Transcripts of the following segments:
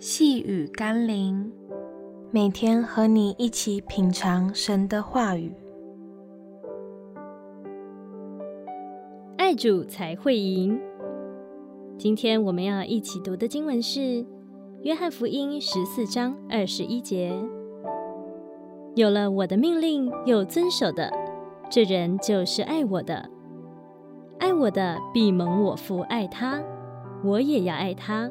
细雨甘霖，每天和你一起品尝神的话语，爱主才会赢。今天我们要一起读的经文是《约翰福音》十四章二十一节：“有了我的命令又遵守的，这人就是爱我的。爱我的必蒙我父爱他。”我也要爱他，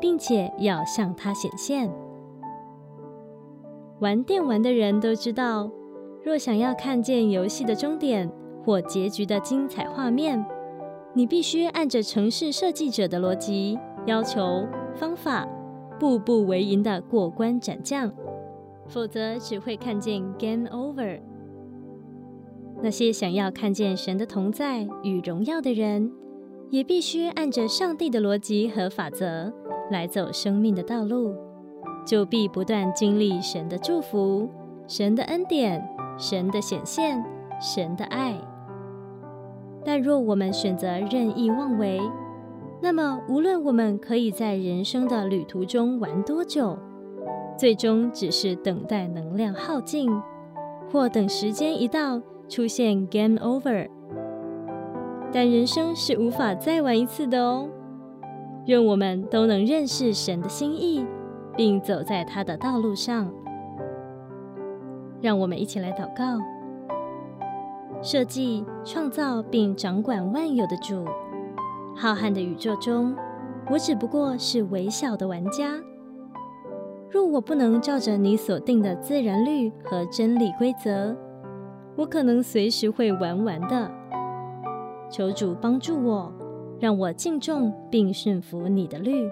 并且要向他显现。玩电玩的人都知道，若想要看见游戏的终点或结局的精彩画面，你必须按着城市设计者的逻辑要求方法，步步为营的过关斩将，否则只会看见 Game Over。那些想要看见神的同在与荣耀的人，也必须按着上帝的逻辑和法则来走生命的道路，就必不断经历神的祝福、神的恩典、神的显现、神的爱。但若我们选择任意妄为，那么无论我们可以在人生的旅途中玩多久，最终只是等待能量耗尽，或等时间一到出现 Game Over。但人生是无法再玩一次的哦。愿我们都能认识神的心意，并走在他的道路上。让我们一起来祷告：设计、创造并掌管万有的主，浩瀚的宇宙中，我只不过是微小的玩家。若我不能照着你所定的自然律和真理规则，我可能随时会玩完的。求主帮助我，让我敬重并顺服你的律，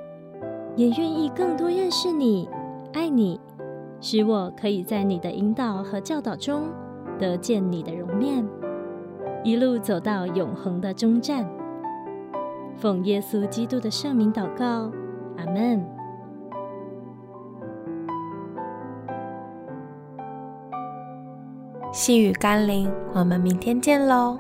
也愿意更多认识你、爱你，使我可以在你的引导和教导中得见你的容面，一路走到永恒的终站。奉耶稣基督的圣名祷告，阿门。细雨甘霖，我们明天见喽。